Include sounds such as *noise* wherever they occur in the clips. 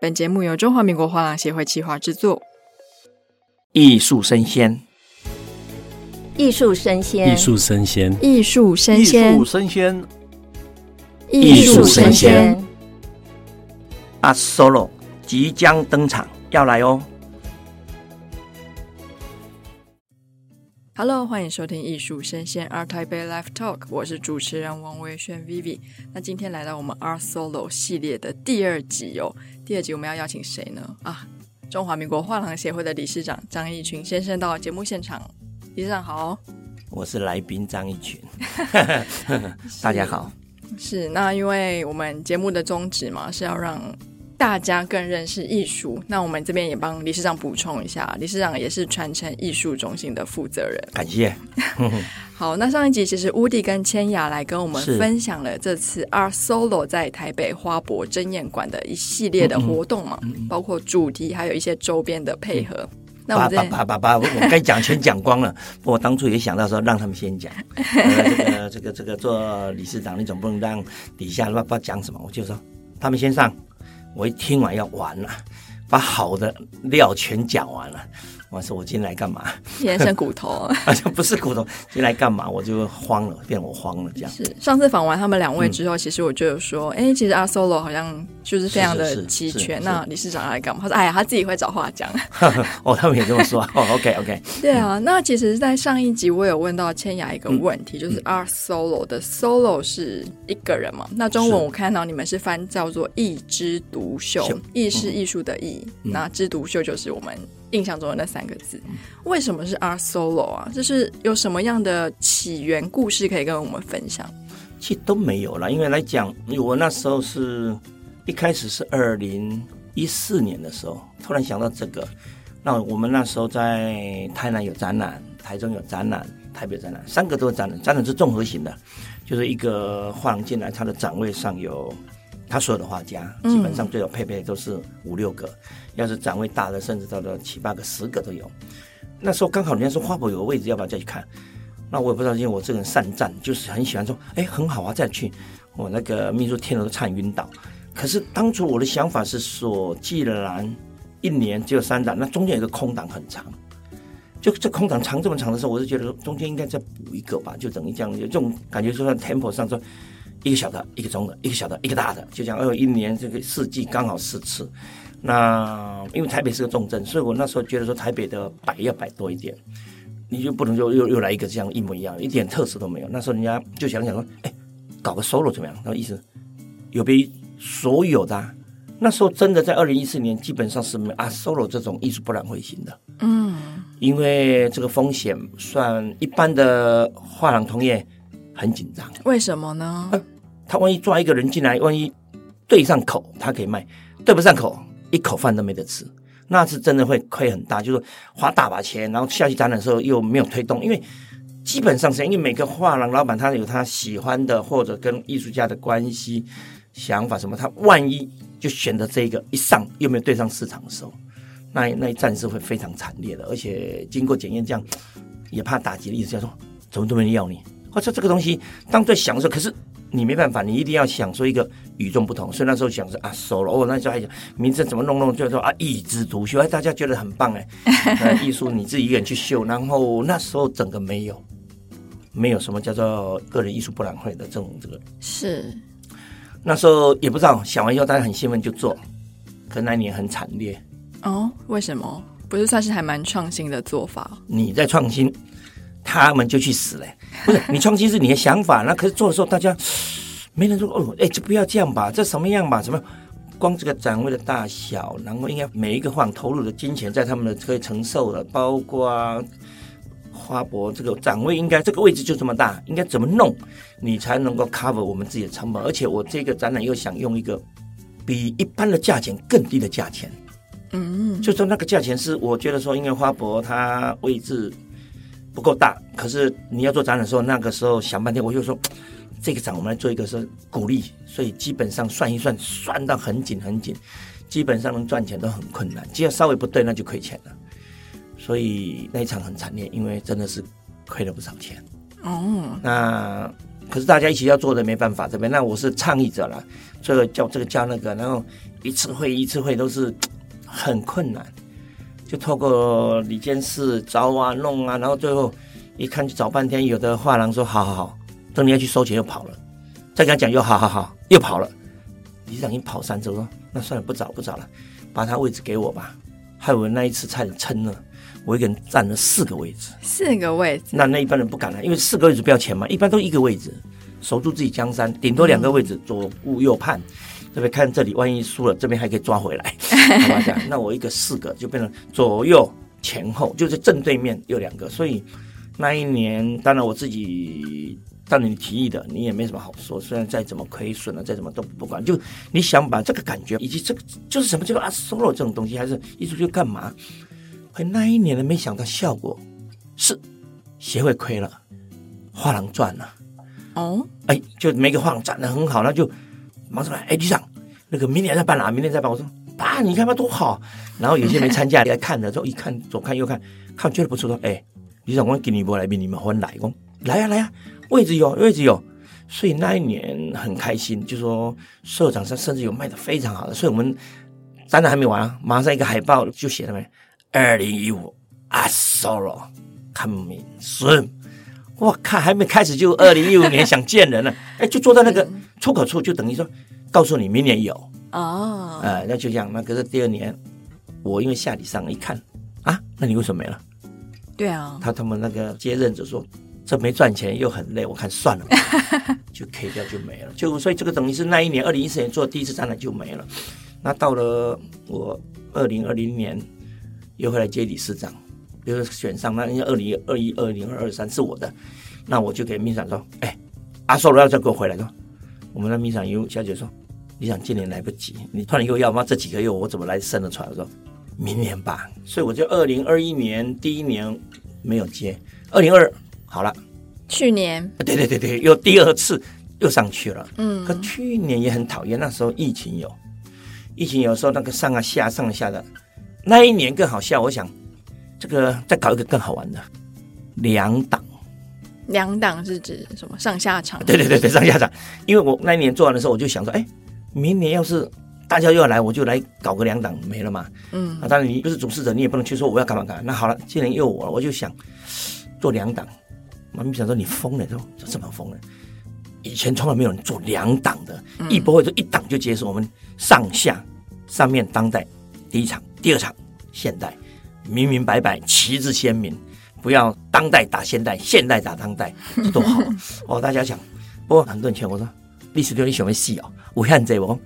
本节目由中华民国画廊协会企划制作。艺术生鲜，艺术生鲜，艺术生鲜，艺术生鲜，艺术生鲜，艺术生鲜。Art Solo 即将登场，要来哦！Hello，欢迎收听艺术生鲜 Art Taipei Live Talk，我是主持人王维轩 Vivi。那今天来到我们 Art Solo 系列的第二集哦，第二集我们要邀请谁呢？啊，中华民国画廊协会的理事长张义群先生到节目现场。理事长好，我是来宾张义群，*laughs* *laughs* 大家好。是，那因为我们节目的宗旨嘛，是要让。大家更认识艺术，那我们这边也帮理事长补充一下，理事长也是传承艺术中心的负责人。感谢。*laughs* 好，那上一集其实乌迪跟千雅来跟我们分享了这次 Art Solo 在台北花博争艳馆的一系列的活动嘛，嗯嗯、包括主题还有一些周边的配合。嗯、那我把把把把我该讲全讲光了。我当初也想到说让他们先讲、*laughs* 呃，这个这个这个做理事长，你总不能让底下不知道讲什么，我就说他们先上。我一听完要完了，把好的料全讲完了。我说我今天来干嘛？今天剩骨头，*laughs* 好像不是骨头。今天来干嘛？我就慌了，变我慌了这样。是上次访完他们两位之后，嗯、其实我就有说，哎，其实 Art Solo 好像就是非常的齐全。那理事长要来干嘛？他说，哎呀，他自己会找话讲。*laughs* 哦，他们也这么说。哦，OK OK。*laughs* 对啊，那其实，在上一集我有问到千雅一个问题，嗯、就是 Art Solo 的 Solo 是一个人嘛？那中文我看到你们是翻叫做“一枝独秀”，艺是艺术的艺，嗯、那之独秀就是我们。印象中的那三个字，为什么是 Art Solo 啊？就是有什么样的起源故事可以跟我们分享？其实都没有啦，因为来讲，我那时候是一开始是二零一四年的时候，突然想到这个。那我们那时候在台南有展览，台中有展览，台北展览，三个都是展览。展览是综合型的，就是一个画廊进来，它的展位上有。他所有的画家基本上最有配备都是五六个，嗯、要是展位大的，甚至到了七八个、十个都有。那时候刚好人家说花博有个位置，要不要再去看？那我也不知道，因为我这个人善战，就是很喜欢说，哎，很好啊，再去。我那个秘书听了都差点晕倒。可是当初我的想法是说，既然一年只有三档，那中间有个空档很长，就这空档长这么长的时候，我就觉得说中间应该再补一个吧，就等于这样就这种感觉，说在 temple 上说。一个小的，一个中的，一个小的，一个大的，就这样。哦，一年这个四季刚好四次。那因为台北是个重镇，所以我那时候觉得说台北的摆要摆多一点，你就不能就又又来一个这样一模一样，一点特色都没有。那时候人家就想想说，哎，搞个 solo 怎么样？那意思有别所有的、那时候真的在二零一四年，基本上是没啊 solo 这种艺术博览会型的。嗯，因为这个风险算一般的画廊同业。很紧张，为什么呢？啊，他万一抓一个人进来，万一对上口，他可以卖；对不上口，一口饭都没得吃，那是真的会亏很大。就是花大把钱，然后下去展览的时候又没有推动，因为基本上是因为每个画廊老板他有他喜欢的或者跟艺术家的关系、想法什么，他万一就选择这一个一上又没有对上市场的时候，那那一战是会非常惨烈的，而且经过检验，这样也怕打击的意思，叫做怎么都没人要你。或者这个东西当做享受，可是你没办法，你一定要想说一个与众不同。所以那时候想说啊，solo，哦，那时候还想名字怎么弄弄，就是说啊，一枝独秀，哎，大家觉得很棒哎，*laughs* 艺术你自己一个人去秀。然后那时候整个没有，没有什么叫做个人艺术博览会的这种这个是。那时候也不知道，想完以后大家很兴奋就做，可那一年很惨烈哦。为什么？不是算是还蛮创新的做法？你在创新。他们就去死了，不是你创新是你的想法，那可是做的时候大家没人说哦，哎，就不要这样吧，这什么样吧？什么？光这个展位的大小，然后应该每一个画投入的金钱在他们的可以承受的，包括花博这个展位应该这个位置就这么大，应该怎么弄你才能够 cover 我们自己的成本？而且我这个展览又想用一个比一般的价钱更低的价钱，嗯，就说那个价钱是我觉得说，因为花博它位置。不够大，可是你要做展览的时候，那个时候想半天，我就说 *tsk* 这个展我们来做一个是鼓励，所以基本上算一算，算到很紧很紧，基本上能赚钱都很困难，只要稍微不对，那就亏钱了。所以那一场很惨烈，因为真的是亏了不少钱。哦，那可是大家一起要做的没办法，这边那我是倡议者了，这个叫这个叫那个，然后一次会一次会都是 *tsk* 很困难，就透过李监事找啊弄啊，然后最后一看就找半天，有的画廊说好好好，等你要去收钱又跑了，再跟他讲又好好好又跑了，理事长已经跑三周了，那算了不找不找了，把他位置给我吧，害我那一次差点撑了。我一个人占了四个位置，四个位置，那那一般人不敢来，因为四个位置不要钱嘛，一般都一个位置，守住自己江山，顶多两个位置，左顾右盼，这边看这里，万一输了，这边还可以抓回来，*laughs* 好吧？这样，那我一个四个就变成左右前后，就是正对面有两个，所以那一年，当然我自己，当然你提议的，你也没什么好说，虽然再怎么亏损了，再怎么都不管，就你想把这个感觉以及这个就是什么，叫做啊 solo 这种东西，还是艺术去干嘛？那一年呢，没想到效果是协会亏了，画廊赚了。哦，哎，就每个画廊赚的很好，那就忙什么？哎，局长，那个明年再办啊，明年再办。我说，爸，你看嘛多好。然后有些没参加来看的，之后一看左看右看，看觉得不错，说，哎，局长，我给你一波来宾，你们欢迎来，我来呀来呀，位置有位置有。所以那一年很开心，就说社长上甚至有卖的非常好的，所以我们展览还没完啊，马上一个海报就写了没。二零一五 a Solo coming soon。我靠，还没开始就二零一五年想见人了。哎，就坐在那个出口处，就等于说告诉你明年有哦。呃，那就这样。那可是第二年，我因为下礼上一看啊，那你为什么没了？对啊，他他们那个接任者说这没赚钱又很累，我看算了，*laughs* 就 K 掉就没了。就所以这个等于是那一年二零一四年做第一次展览就没了。那到了我二零二零年。又回来接理事长，又选上，那因为二零二一、二零二二三是我的，那我就给秘书长说：“哎，阿寿要再给我回来。”说，我们的秘书长有小姐说：“你想今年来不及，你突然又要吗？这几个月我怎么来生得出来？”我说：“明年吧。”所以我就二零二一年第一年没有接，二零二好了，去年对对对对，又第二次又上去了。嗯，可去年也很讨厌，那时候疫情有，疫情有时候那个上啊下上啊下的。那一年更好笑，我想这个再搞一个更好玩的两档。两档是指什么？上下场？对对对对，上下场。因为我那一年做完的时候，我就想说，哎，明年要是大家又要来，我就来搞个两档，没了嘛。嗯。啊，当然你不是主事者，你也不能去说我要干嘛干嘛。那好了，既然又我，我就想做两档。妈咪想说你疯了，说这怎么疯了？以前从来没有人做两档的，嗯、一波会就一档就结束。我们上下上面当代第一场。第二场现代，明明白白，旗帜鲜明，不要当代打现代，现代打当代，*laughs* 这多好哦！大家想，不过很多人劝我说，历史对你喜欢戏哦，我看这我，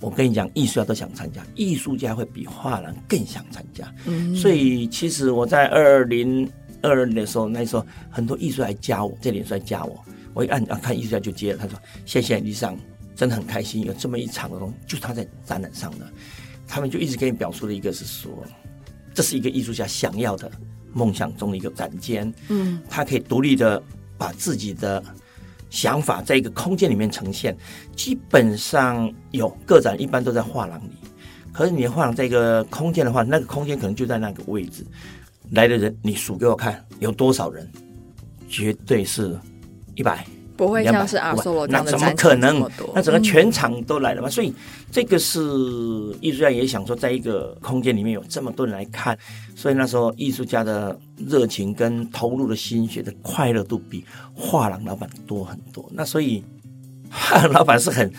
我跟你讲，艺术家都想参加，艺术家会比画廊更想参加。嗯，所以其实我在二零二二年的时候，那时候很多艺术来加我，这脸书来加我，我一按啊看艺术家就接了，他说谢谢李尚，真的很开心，有这么一场的东西，就是他在展览上的。他们就一直给你表述的一个是说，这是一个艺术家想要的梦想中的一个展间，嗯，他可以独立的把自己的想法在一个空间里面呈现。基本上有个展一般都在画廊里，可是你的画廊在一个空间的话，那个空间可能就在那个位置。来的人，你数给我看有多少人？绝对是一百。不会像是 Solo 这样的，那怎么可能？那整个全场都来了嘛？嗯、所以这个是艺术家也想说，在一个空间里面有这么多人来看，所以那时候艺术家的热情跟投入的心血的快乐度比画廊老板多很多。那所以画廊老板是很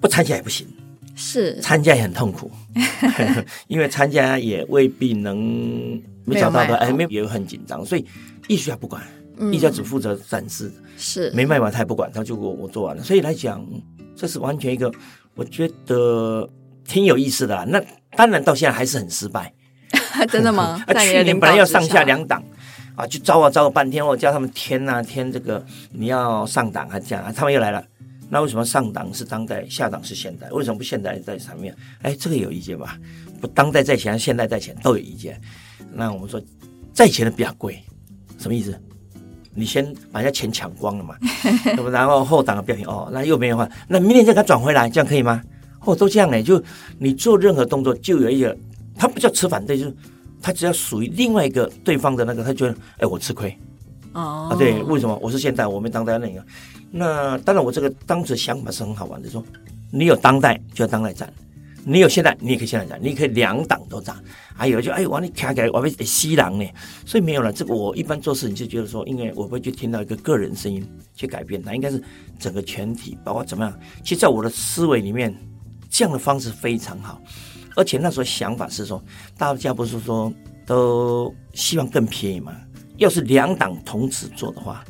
不参加也不行，是参加也很痛苦，*laughs* *laughs* 因为参加也未必能没找到的，哎，没有也很紧张，所以艺术家不管。艺术家只负责展示，是没卖完他也不管，他就我我做完了。所以来讲，这是完全一个我觉得挺有意思的啦。那当然到现在还是很失败，*laughs* 真的吗？*laughs* 啊，去年本来要上下两档啊，就招啊招了半天，我叫他们填啊填这个你要上档啊这样啊，他们又来了。那为什么上档是当代，下档是现代？为什么不现代在上面？哎，这个有意见吧？不当代在前，现代在前都有意见。那我们说在前的比较贵，什么意思？你先把人家钱抢光了嘛，*laughs* 那么然后后档的标品哦，那又没有话，那明天再给他转回来，这样可以吗？哦，都这样呢，就你做任何动作就有一个，他不叫持反对，就是他只要属于另外一个对方的那个，他觉得哎，我吃亏。哦。啊，对，为什么？我是现代，我没当代那个，那当然，我这个当时想法是很好玩的，说你有当代就要当代展，你有现在你也可以现在涨，你可以两档都涨。还有就哎，我你看起来我被吸狼呢，所以没有了。这个我一般做事你就觉得说，因为我不会去听到一个个人声音去改变，那应该是整个全体，包括怎么样。其实，在我的思维里面，这样的方式非常好。而且那时候想法是说，大家不是说都希望更便宜吗？要是两档同时做的话，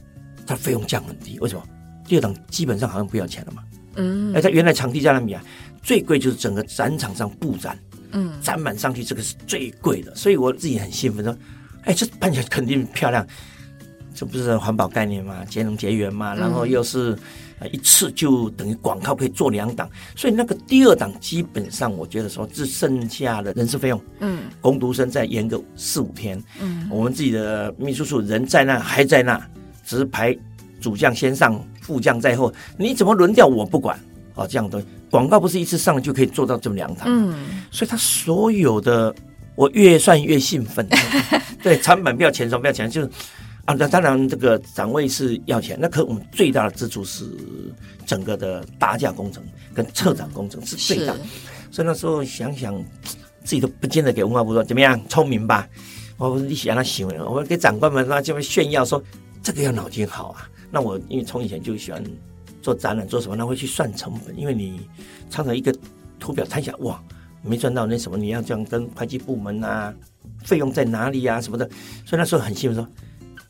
它费用降很低。为什么？第二档基本上好像不要钱了嘛。嗯。哎，它原来场地在那里啊，最贵就是整个展场上布展。嗯，展满上去，这个是最贵的，所以我自己很兴奋，说，哎，这办起来肯定漂亮，这不是环保概念吗？节能节约嘛，然后又是一次就等于广告可以做两档，所以那个第二档基本上我觉得说，只剩下的人事费用，嗯，工读生再延个四五天，嗯，我们自己的秘书处人在那还在那，只是排主将先上，副将在后，你怎么轮调我不管。哦，这样的广告不是一次上就可以做到这么两场，嗯，所以他所有的我越算越兴奋，*laughs* 对，成本不要钱，什么不要钱，就是啊，那当然这个展位是要钱，那可我们最大的支出是整个的搭架工程跟策展工程是最大，嗯、所以那时候想想自己都不见得给文化部说怎么样聪明吧，我你想他行为，我给长官们那就会炫耀说这个要脑筋好啊，那我因为从以前就喜欢。做展览做什么？那会去算成本，因为你常常一个图表看下，哇，没赚到那什么，你要这样跟会计部门啊，费用在哪里啊什么的。所以那时候很兴奋，说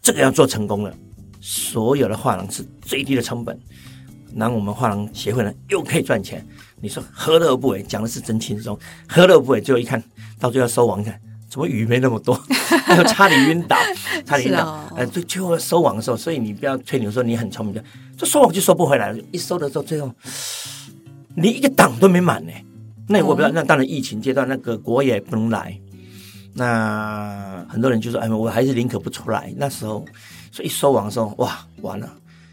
这个要做成功了，所有的画廊是最低的成本，然后我们画廊协会呢又可以赚钱。你说何乐而不为？讲的是真轻松，何乐而不为？最后一看到最后收网，看怎么鱼没那么多，*laughs* 还有差点晕倒，*laughs* 差点晕倒。哎、哦，最最后收网的时候，所以你不要吹牛说你很聪明的。这收网就收不回来了，一收的时候，最后你一个档都没满呢。那我不知道，那当然疫情阶段，那个国也不能来，那很多人就说：“哎，我还是宁可不出来。”那时候，所以一收网的时候，哇，完了，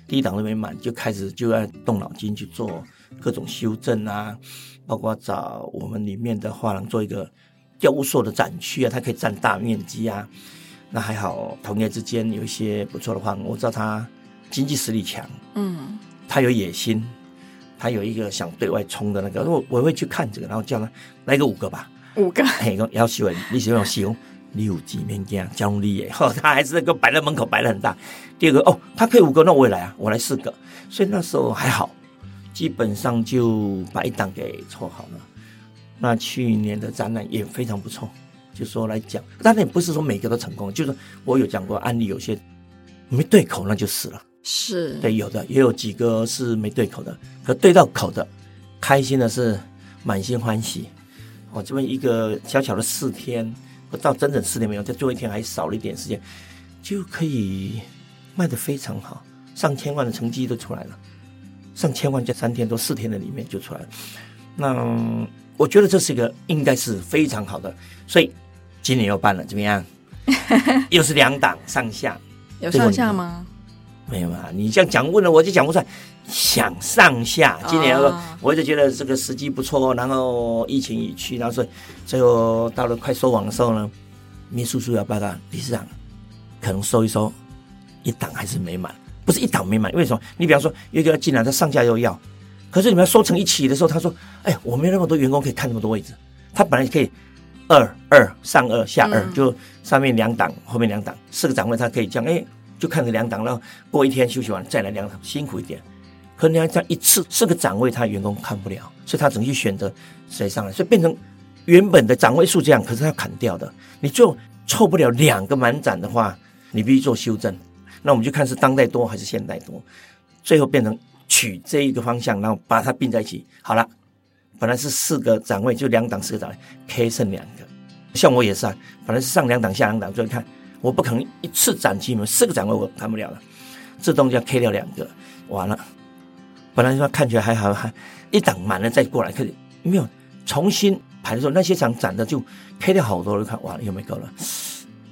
第一档都没满，就开始就要动脑筋去做各种修正啊，包括找我们里面的画廊做一个雕塑的展区啊，它可以占大面积啊。那还好，同业之间有一些不错的话，我知道他。经济实力强，嗯，他有野心，他有一个想对外冲的那个，我我会去看这个，然后叫他来个五个吧，五个，嘿，要喜欢你喜欢喜欢，你有几面镜，讲理耶，哈，*laughs* 他还是那个摆在门口摆的很大。第二个哦，他可以五个，那我也来啊，我来四个，所以那时候还好，基本上就把一档给凑好了。那去年的展览也非常不错，就说来讲，当然也不是说每个都成功，就是我有讲过案例，有些没对口那就死了。是对，有的也有几个是没对口的，可对到口的，开心的是满心欢喜。我这边一个小小的四天，不到整整四天没有，在最后一天还少了一点时间，就可以卖得非常好，上千万的成绩都出来了，上千万在三天多四天的里面就出来了。那我觉得这是一个应该是非常好的，所以今年又办了，怎么样？*laughs* 又是两档上下，有上下吗？没有啊，你这样讲问了我就讲不出来。想上下，今年我就觉得这个时机不错，然后疫情已去，然后所以最后到了快收网的时候呢，秘书处要报告理事长，可能收一收，一档还是没满，不是一档没满，为什么？你比方说有一个要进来，他上下又要，可是你们要收成一起的时候，他说：“哎，我没有那么多员工可以看那么多位置，他本来可以二二上二下二，嗯、就上面两档，后面两档，四个展位他可以这样，哎。”就看个两档，然后过一天休息完再来两档，辛苦一点。可你要这样一次四个展位，他员工看不了，所以他只能去选择谁上来，所以变成原本的展位数这样，可是他砍掉的。你就凑不了两个满展的话，你必须做修正。那我们就看是当代多还是现代多，最后变成取这一个方向，然后把它并在一起。好了，本来是四个展位，就两档四个展位，K 剩两个。像我也是啊，本来是上两档下两档，最后看。我不可能一次展期嘛，四个展位我看不了了，自动就要 K 掉两个，完了。本来说看起来还好，还一档满了再过来，可是没有重新排的时候，那些场展的就 K 掉好多了，看完了又没够了，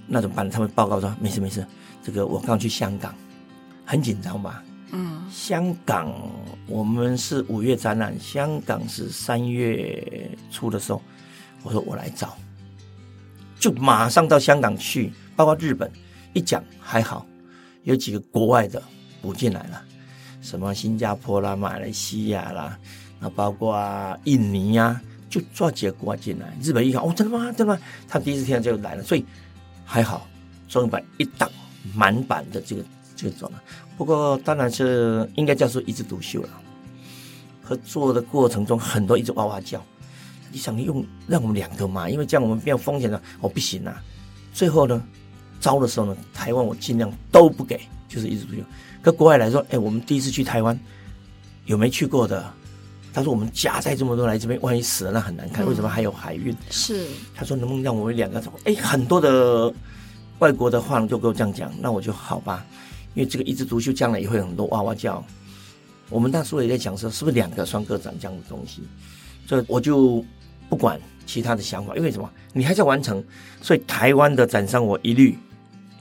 那怎么办？他们报告说没事没事，这个我刚去香港，很紧张吧？嗯，香港我们是五月展览，香港是三月初的时候，我说我来找，就马上到香港去。包括日本，一讲还好，有几个国外的补进来了，什么新加坡啦、马来西亚啦，那包括印尼呀、啊，就抓几个国外进来。日本一看，哦，真的吗？真的吗？他第一次听到就来了，所以还好，中文版一档满版的这个这个状态。不过当然是应该叫做一枝独秀了。合作的过程中，很多一直哇哇叫。你想用让我们两个嘛？因为这样我们没有风险的，哦，不行啊。最后呢，招的时候呢，台湾我尽量都不给，就是一枝独秀。跟国外来说，哎，我们第一次去台湾，有没去过的？他说我们夹在这么多来这边，万一死了那很难看。为什么还有海运？是。他说能不能让我们两个走？哎，很多的外国的话呢，就跟我这样讲，那我就好吧。因为这个一枝独秀将来也会有很多哇哇叫。我们那时候也在讲说，是不是两个双个展这样的东西？所以我就。不管其他的想法，因为什么？你还在完成，所以台湾的展商我一律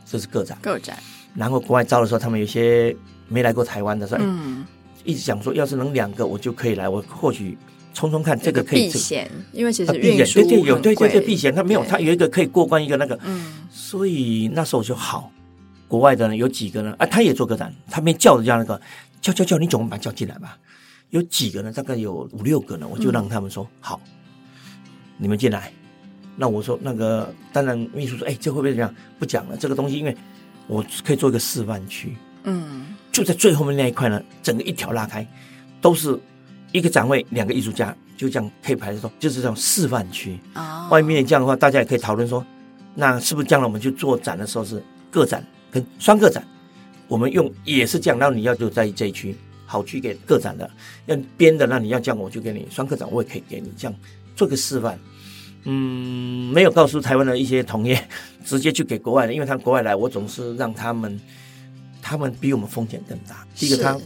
这是个展，个展。然后国外招的时候，他们有些没来过台湾的时候，嗯，一直想说，要是能两个，我就可以来，我或许冲冲看，这个可以避险，因为其实运输对对有对对对避险，他没有，他有一个可以过关，一个那个，嗯，所以那时候就好。国外的呢有几个呢？啊，他也做个展，他没叫人家那个叫叫叫，你总把他叫进来吧。有几个呢？大概有五六个呢，我就让他们说好。你们进来，那我说那个，当然秘书说，哎，这会不会这样？不讲了，这个东西，因为我可以做一个示范区，嗯，就在最后面那一块呢，整个一条拉开，都是一个展位，两个艺术家，就这样可以排着说，就是这种示范区。啊、哦，外面这样的话，大家也可以讨论说，那是不是将来我们去做展的时候是个展跟双个展？我们用也是这样，那你要就在这一区，好去给个展的，要编的，那你要这样，我就给你双个展，我也可以给你这样。做个示范，嗯，没有告诉台湾的一些同业，直接去给国外的，因为他国外来，我总是让他们，他们比我们风险更大。第一个他，他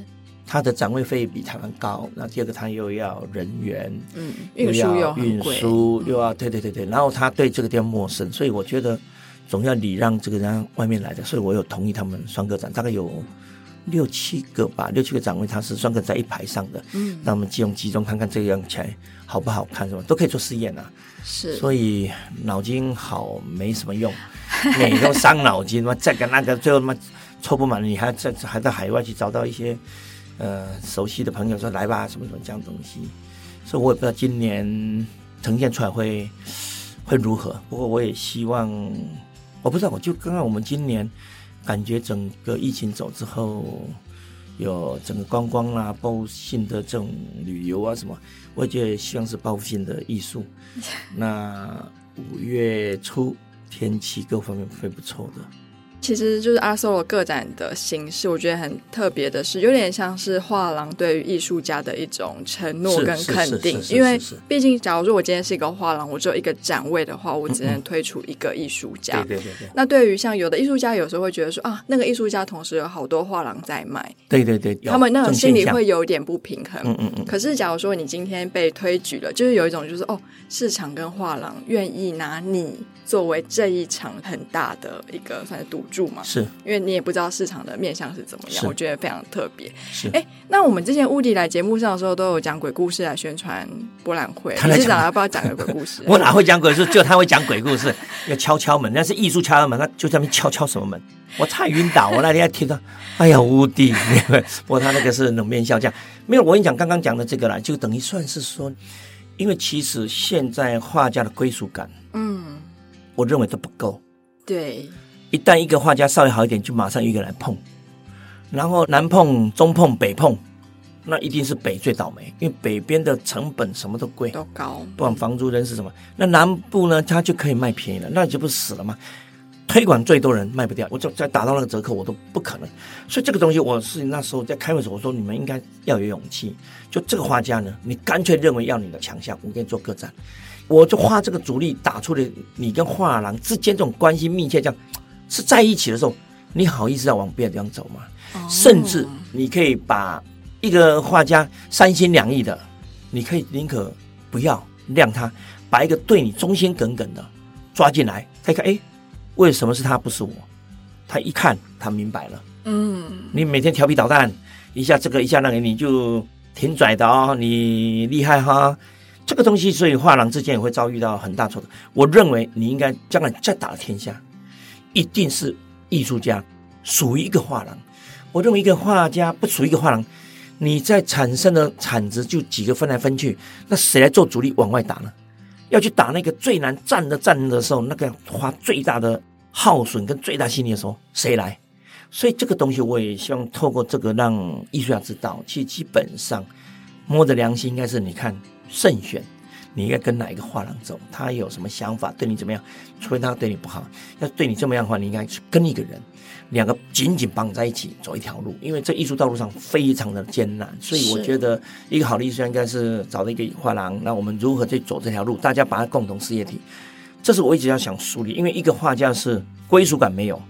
他的展位费比台湾高，那第二个他又要人员，嗯，运输又运输又要对对对对，然后他对这个地方陌生，所以我觉得总要礼让这个人外面来的，所以我有同意他们双个展，大概有。六七个吧，六七个展位，它是双个在一排上的。嗯，那我们集中集中看看这样起来好不好看，是吧？都可以做试验啊。是，所以脑筋好没什么用，每都伤脑筋嘛。这个那个，最后他妈凑不满，你还在还在海外去找到一些呃熟悉的朋友说来吧，什么什么这样东西。所以我也不知道今年呈现出来会会如何。不过我也希望，我不知道，我就刚刚我们今年。感觉整个疫情走之后，有整个观光啊、报复性的这种旅游啊什么，我觉得希望是报复性的艺术。*laughs* 那五月初天气各方面会不错的。其实就是 Art Solo 个展的形式，我觉得很特别的是，有点像是画廊对于艺术家的一种承诺跟肯定。因为毕竟，假如说我今天是一个画廊，我只有一个展位的话，我只能推出一个艺术家。对对对对。那对于像有的艺术家，有时候会觉得说啊，那个艺术家同时有好多画廊在卖。对对对。他们那种心里会有点不平衡。嗯嗯嗯。可是，假如说你今天被推举了，就是有一种就是哦，市场跟画廊愿意拿你作为这一场很大的一个算是赌。住嘛，是因为你也不知道市场的面向是怎么样，我觉得非常特别。是哎，那我们之前乌迪来节目上的时候，都有讲鬼故事来宣传博览会。理事长要不要讲个鬼故事？*laughs* 我哪会讲鬼故事？就他会讲鬼故事，要敲敲门，那是艺术敲敲门，他就在那边敲敲什么门？我差点晕倒，我那天还听到，哎呀，乌迪，不过他那个是冷面笑匠，没有。我跟你讲，刚刚讲的这个啦，就等于算是说，因为其实现在画家的归属感，嗯，我认为都不够。对。一旦一个画家稍微好一点，就马上一个人来碰，然后南碰、中碰、北碰，那一定是北最倒霉，因为北边的成本什么都贵，都高，不管房租、人是什么。那南部呢，他就可以卖便宜了，那你就不死了吗？推广最多人卖不掉，我就再打到那个折扣，我都不可能。所以这个东西，我是那时候在开会的时候，我说你们应该要有勇气。就这个画家呢，你干脆认为要你的强项，我给你做个展，我就花这个主力打出了，你跟画廊之间这种关系密切，这样。是在一起的时候，你好意思要往别的地方走吗？哦、甚至你可以把一个画家三心两意的，你可以宁可不要让他，把一个对你忠心耿耿的抓进来，他一看，哎，为什么是他不是我？他一看，他明白了。嗯，你每天调皮捣蛋，一下这个一下那个，你就挺拽的哦，你厉害哈。这个东西，所以画廊之间也会遭遇到很大挫折。我认为你应该将来再打天下。一定是艺术家属于一个画廊。我认为一个画家不属于一个画廊，你在产生的产值就几个分来分去，那谁来做主力往外打呢？要去打那个最难战的战的时候，那个花最大的耗损跟最大心力的时候，谁来？所以这个东西我也希望透过这个让艺术家知道，其实基本上摸着良心，应该是你看慎选。你应该跟哪一个画廊走？他有什么想法？对你怎么样？除非他对你不好，要对你这么样的话，你应该去跟一个人，两个紧紧绑在一起走一条路。因为这艺术道路上非常的艰难，所以我觉得一个好的艺术家应该是找到一个画廊。那我们如何去走这条路？大家把它共同事业体，这是我一直要想梳理。因为一个画家是归属感没有，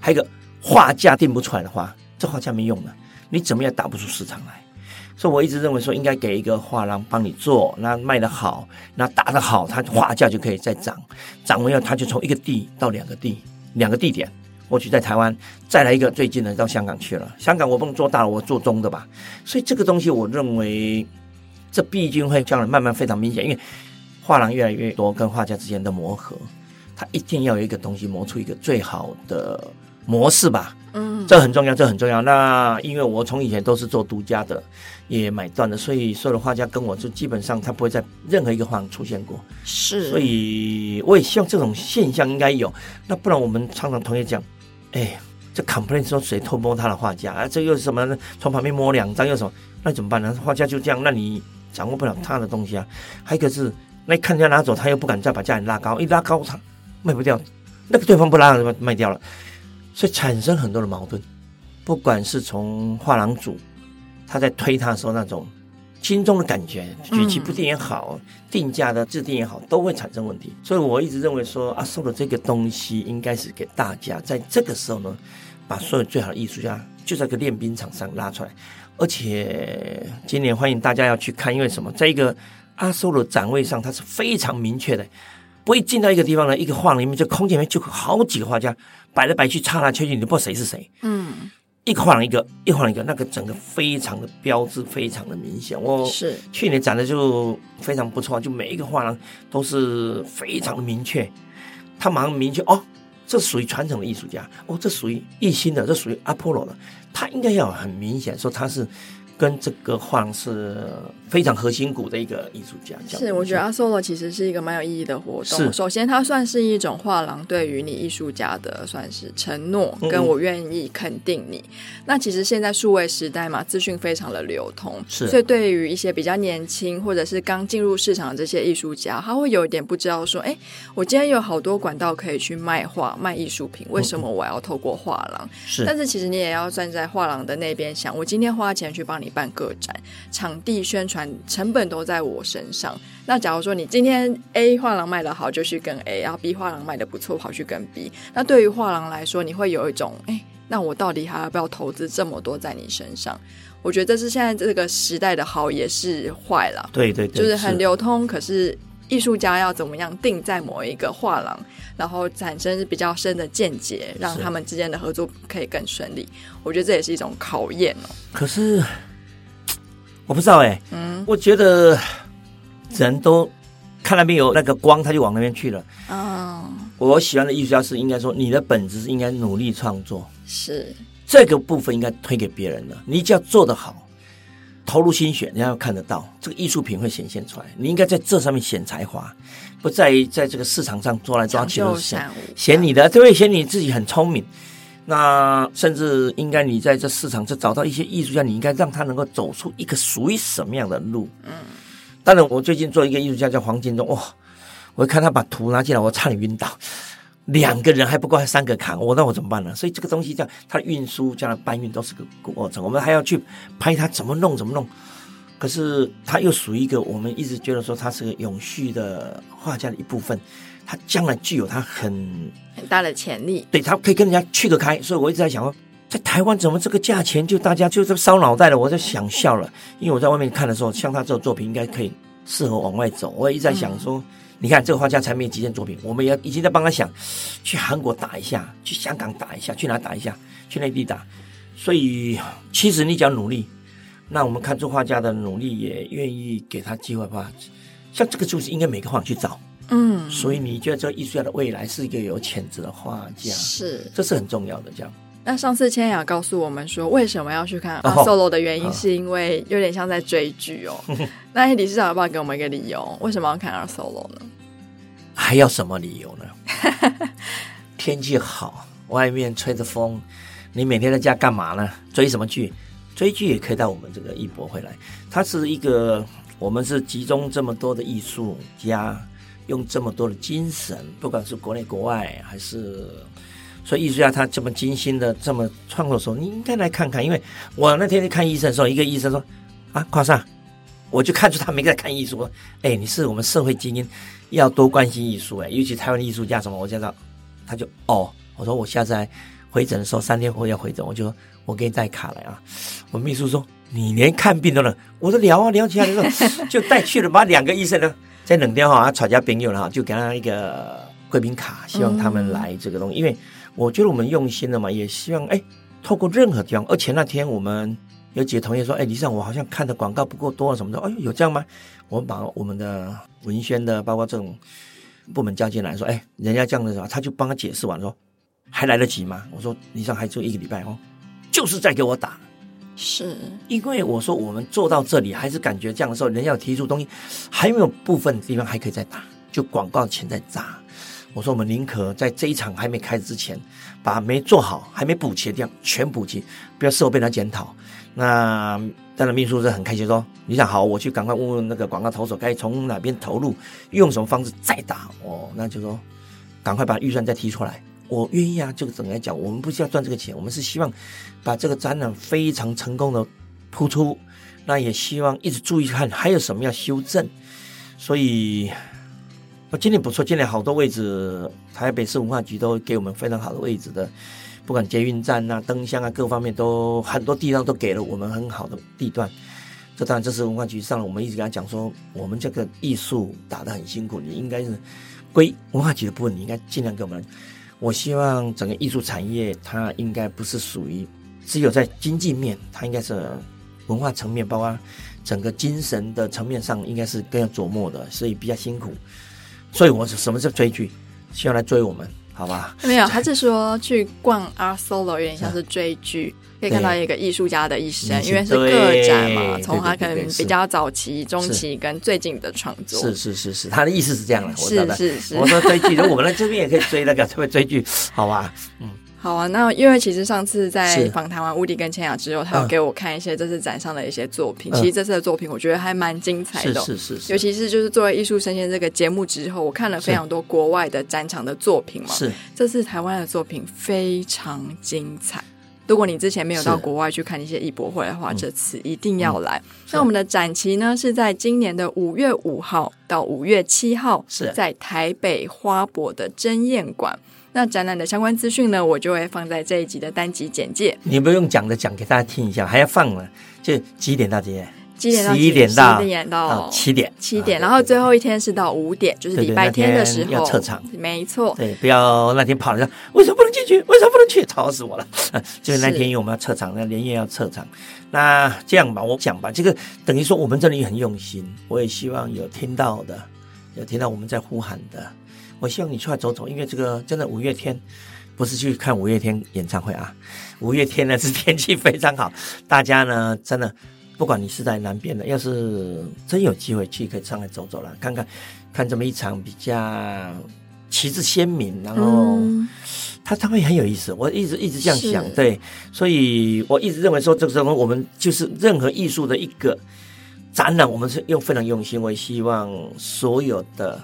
还有一个画价定不出来的话，这画家没用的，你怎么也打不出市场来？所以我一直认为说，应该给一个画廊帮你做，那卖得好，那打得好，它画价就可以再涨，涨完以后，它就从一个地到两个地，两个地点。或许在台湾再来一个最近的到香港去了，香港我不能做大了，我做中的吧。所以这个东西，我认为这毕竟会将来慢慢非常明显，因为画廊越来越多，跟画家之间的磨合，它一定要有一个东西磨出一个最好的模式吧。嗯，这很重要，这很重要。那因为我从以前都是做独家的，也买断的，所以所有的画家跟我就基本上他不会在任何一个画廊出现过。是，所以我也希望这种现象应该有。那不然我们常常同学讲，哎，这 complain 说谁偷摸他的画家啊？这又是什么呢？从旁边摸两张又什么？那怎么办呢？画家就这样，那你掌握不了他的东西啊。还有一个是，那看人家拿走，他又不敢再把价钱拉高，一拉高他卖不掉，那个对方不拉就卖掉了。所以产生很多的矛盾，不管是从画廊主他在推他的时候那种心中的感觉，举棋不定也好，定价的制定也好，都会产生问题。所以我一直认为说，阿苏的这个东西应该是给大家在这个时候呢，把所有最好的艺术家就在个练兵场上拉出来。而且今年欢迎大家要去看，因为什么？在一个阿苏的展位上，它是非常明确的。不会进到一个地方呢，一个画里面这空间里面就好几个画家摆来摆去，插来插去，你都不知道谁是谁。嗯，一个画廊一个，一个画廊一个，那个整个非常的标志，非常的明显。我是去年展的就非常不错，就每一个画廊都是非常的明确，他马上明确哦，这属于传统的艺术家，哦，这属于艺心的，这属于阿波罗的，他应该要很明显说他是。跟这个画是非常核心股的一个艺术家，是我觉得阿 Solo 其实是一个蛮有意义的活动。首先，它算是一种画廊对于你艺术家的算是承诺，跟我愿意肯定你。嗯、那其实现在数位时代嘛，资讯非常的流通，是所以对于一些比较年轻或者是刚进入市场的这些艺术家，他会有一点不知道说，哎，我今天有好多管道可以去卖画、卖艺术品，为什么我要透过画廊？是，但是其实你也要站在画廊的那边想，我今天花钱去帮你。办个展，场地宣传成本都在我身上。那假如说你今天 A 画廊卖的好，就去跟 A；然后 B 画廊卖的不错，跑去跟 B。那对于画廊来说，你会有一种，哎，那我到底还要不要投资这么多在你身上？我觉得这是现在这个时代的好，也是坏了。对对对，就是很流通，可是艺术家要怎么样定在某一个画廊，然后产生比较深的见解，让他们之间的合作可以更顺利。我觉得这也是一种考验哦。可是。我不知道哎、欸，嗯，我觉得人都看那边有那个光，他就往那边去了。哦，我喜欢的艺术家是应该说，你的本质是应该努力创作，是这个部分应该推给别人的。你只要做得好，投入心血，人家要看得到，这个艺术品会显现出来。你应该在这上面显才华，不在于在这个市场上抓来抓去的显显你的，这会显你自己很聪明。那甚至应该你在这市场就找到一些艺术家，你应该让他能够走出一个属于什么样的路。嗯，当然，我最近做一个艺术家叫黄金忠，哇，我一看他把图拿进来，我差点晕倒。两个人还不够，还三个扛，我那我怎么办呢？所以这个东西叫他的运输，将来搬运都是个过程，我们还要去拍他怎么弄怎么弄。可是他又属于一个我们一直觉得说他是个永续的画家的一部分。他将来具有他很很大的潜力，对，他可以跟人家去得开，所以我一直在想说，在台湾怎么这个价钱就大家就这么烧脑袋了？我在想笑了，因为我在外面看的时候，像他这种作品应该可以适合往外走。我也一直在想说，嗯、你看这个画家才没几件作品，我们也已经在帮他想去韩国打一下，去香港打一下，去哪打一下，去内地打。所以其实你只要努力，那我们看这画家的努力，也愿意给他机会吧。像这个就是应该每个画去找。嗯，所以你觉得这个艺术家的未来是一个有潜质的画家，是，这是很重要的。这样，那上次千雅告诉我们说，为什么要去看阿 Solo 的原因，是因为有点像在追剧哦。哦 *laughs* 那理事长要不要给我们一个理由，为什么要看阿 Solo 呢？还要什么理由呢？*laughs* 天气好，外面吹着风，你每天在家干嘛呢？追什么剧？追剧也可以到我们这个艺博会来。它是一个，我们是集中这么多的艺术家。用这么多的精神，不管是国内国外，还是所以艺术家他这么精心的这么创作的时候，你应该来看看。因为我那天去看医生的时候，一个医生说：“啊，夸上，我就看出他没在看艺术。哎，你是我们社会精英，要多关心艺术。哎，尤其台湾的艺术家什么，我知道。他就哦，我说我下次来回诊的时候，三天后要回诊，我就说我给你带卡来啊。我秘书说你连看病都能，我说聊啊聊起来的时候 *laughs* 就带去了，把两个医生呢。在冷掉哈，他吵架朋友了哈，就给他一个贵宾卡，希望他们来这个东西。嗯、因为我觉得我们用心了嘛，也希望哎，透过任何地方。而且那天我们有几个同学说，哎，理事长，我好像看的广告不够多什么的。哎呦，有这样吗？我们把我们的文宣的，包括这种部门叫进来说，哎，人家这样的时候，他就帮他解释完说，还来得及吗？我说，理事长还就一个礼拜哦，就是在给我打。是因为我说我们做到这里，还是感觉这样的时候，人要提出东西，还有没有部分地方还可以再打，就广告钱再砸。我说我们宁可在这一场还没开始之前，把没做好、还没补齐的地方全补齐，不要事后被他检讨。那当然秘书是很开心说，你想好，我去赶快问问那个广告投手该从哪边投入，用什么方式再打哦，那就说赶快把预算再提出来。我愿意啊，这个整个来讲，我们不是要赚这个钱，我们是希望把这个展览非常成功的铺出，那也希望一直注意看还有什么要修正。所以，我今天不错，今天好多位置，台北市文化局都给我们非常好的位置的，不管捷运站啊、灯箱啊，各方面都很多地方都给了我们很好的地段。这当然这是文化局上了，我们一直跟他讲说，我们这个艺术打得很辛苦，你应该是归文化局的部分，你应该尽量给我们。我希望整个艺术产业，它应该不是属于只有在经济面，它应该是文化层面，包括整个精神的层面上，应该是更要琢磨的，所以比较辛苦。所以我什么是追剧？希望来追我们，好吧？没有，他是说去逛阿 Solo 有点像是追剧。可以看到一个艺术家的一生，因为是个展嘛，从他可能比较早期、中期跟最近的创作。是是是是，他的意思是这样的。是是是，我说追剧，我们来这边也可以追那个，特别追剧，*laughs* 好吧？嗯，好啊。那因为其实上次在访谈完 Woody 跟千雅之后，他有给我看一些这次展上的一些作品。其实这次的作品我觉得还蛮精彩的，是是是。尤其是就是作为艺术生鲜这个节目之后，我看了非常多国外的展场的作品嘛。是，这次台湾的作品非常精彩。如果你之前没有到国外去看一些艺博会的话，这次一定要来。嗯、那我们的展期呢，是在今年的五月五号到五月七号，是在台北花博的珍宴馆。那展览的相关资讯呢，我就会放在这一集的单集简介。你不用讲的，讲给大家听一下，还要放了，就几点到几点？几点到十一点到十点到七点，七点，然后最后一天是到五点，就是礼拜天的时候要撤场，没错。对，不要那天跑了，为什么不能进去？为什么不能去？吵死我了！*laughs* 就是那天因为我们要撤场，那连夜要撤场。那这样吧，我讲吧，这个等于说我们这里也很用心，我也希望有听到的，有听到我们在呼喊的，我希望你出来走走，因为这个真的五月天不是去看五月天演唱会啊，五月天呢是天气非常好，大家呢真的。不管你是在南边的，要是真有机会去，可以上来走走了，看看，看这么一场比较旗帜鲜明，然后他他会很有意思。我一直一直这样想，对，所以我一直认为说，这个时候我们就是任何艺术的一个展览，我们是用非常用心。我也希望所有的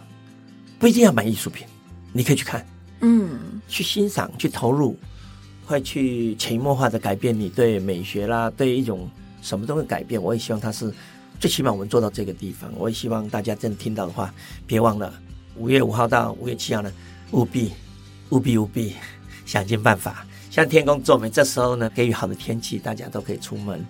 不一定要买艺术品，你可以去看，嗯，去欣赏，去投入，会去潜移默化的改变你对美学啦，对一种。什么都会改变，我也希望他是最起码我们做到这个地方。我也希望大家真的听到的话，别忘了五月五号到五月七号呢，务必务必务必想尽办法，像天公作美。这时候呢，给予好的天气，大家都可以出门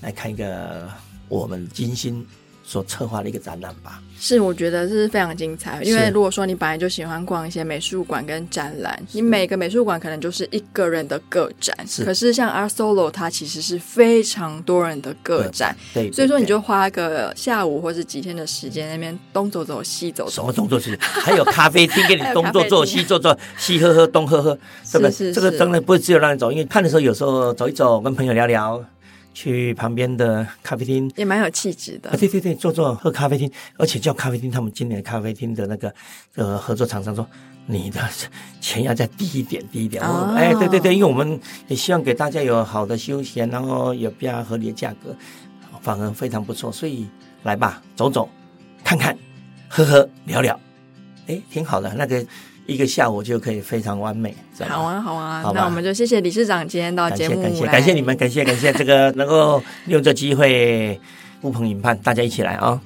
来看一个我们精心所策划的一个展览吧。是，我觉得这是非常精彩。因为如果说你本来就喜欢逛一些美术馆跟展览，你每个美术馆可能就是一个人的个展，是。可是像 Art Solo，它其实是非常多人的个展，对，对，对。所以说你就花个下午或者几天的时间，那边东走走西走走。什么东走西？还有咖啡厅给你 *laughs* 东坐坐西坐坐，西喝喝东喝喝，是不是？是是是，这个真的不是只有让你走，因为看的时候有时候走一走，跟朋友聊聊。去旁边的咖啡厅也蛮有气质的。啊，对对对，坐坐喝咖啡厅，而且叫咖啡厅，他们今年咖啡厅的那个呃合作厂商说，你的钱要再低一点，低一点。哦，哎，对对对，因为我们也希望给大家有好的休闲，然后有比较合理的价格，反而非常不错。所以来吧，走走，看看，喝喝，聊聊，哎，挺好的那个。一个下午就可以非常完美，好啊，好啊，好，那我们就谢谢理事长今天到节目，感谢感谢你们，感谢感谢这个能够用这机会呼朋引伴，大家一起来啊。哦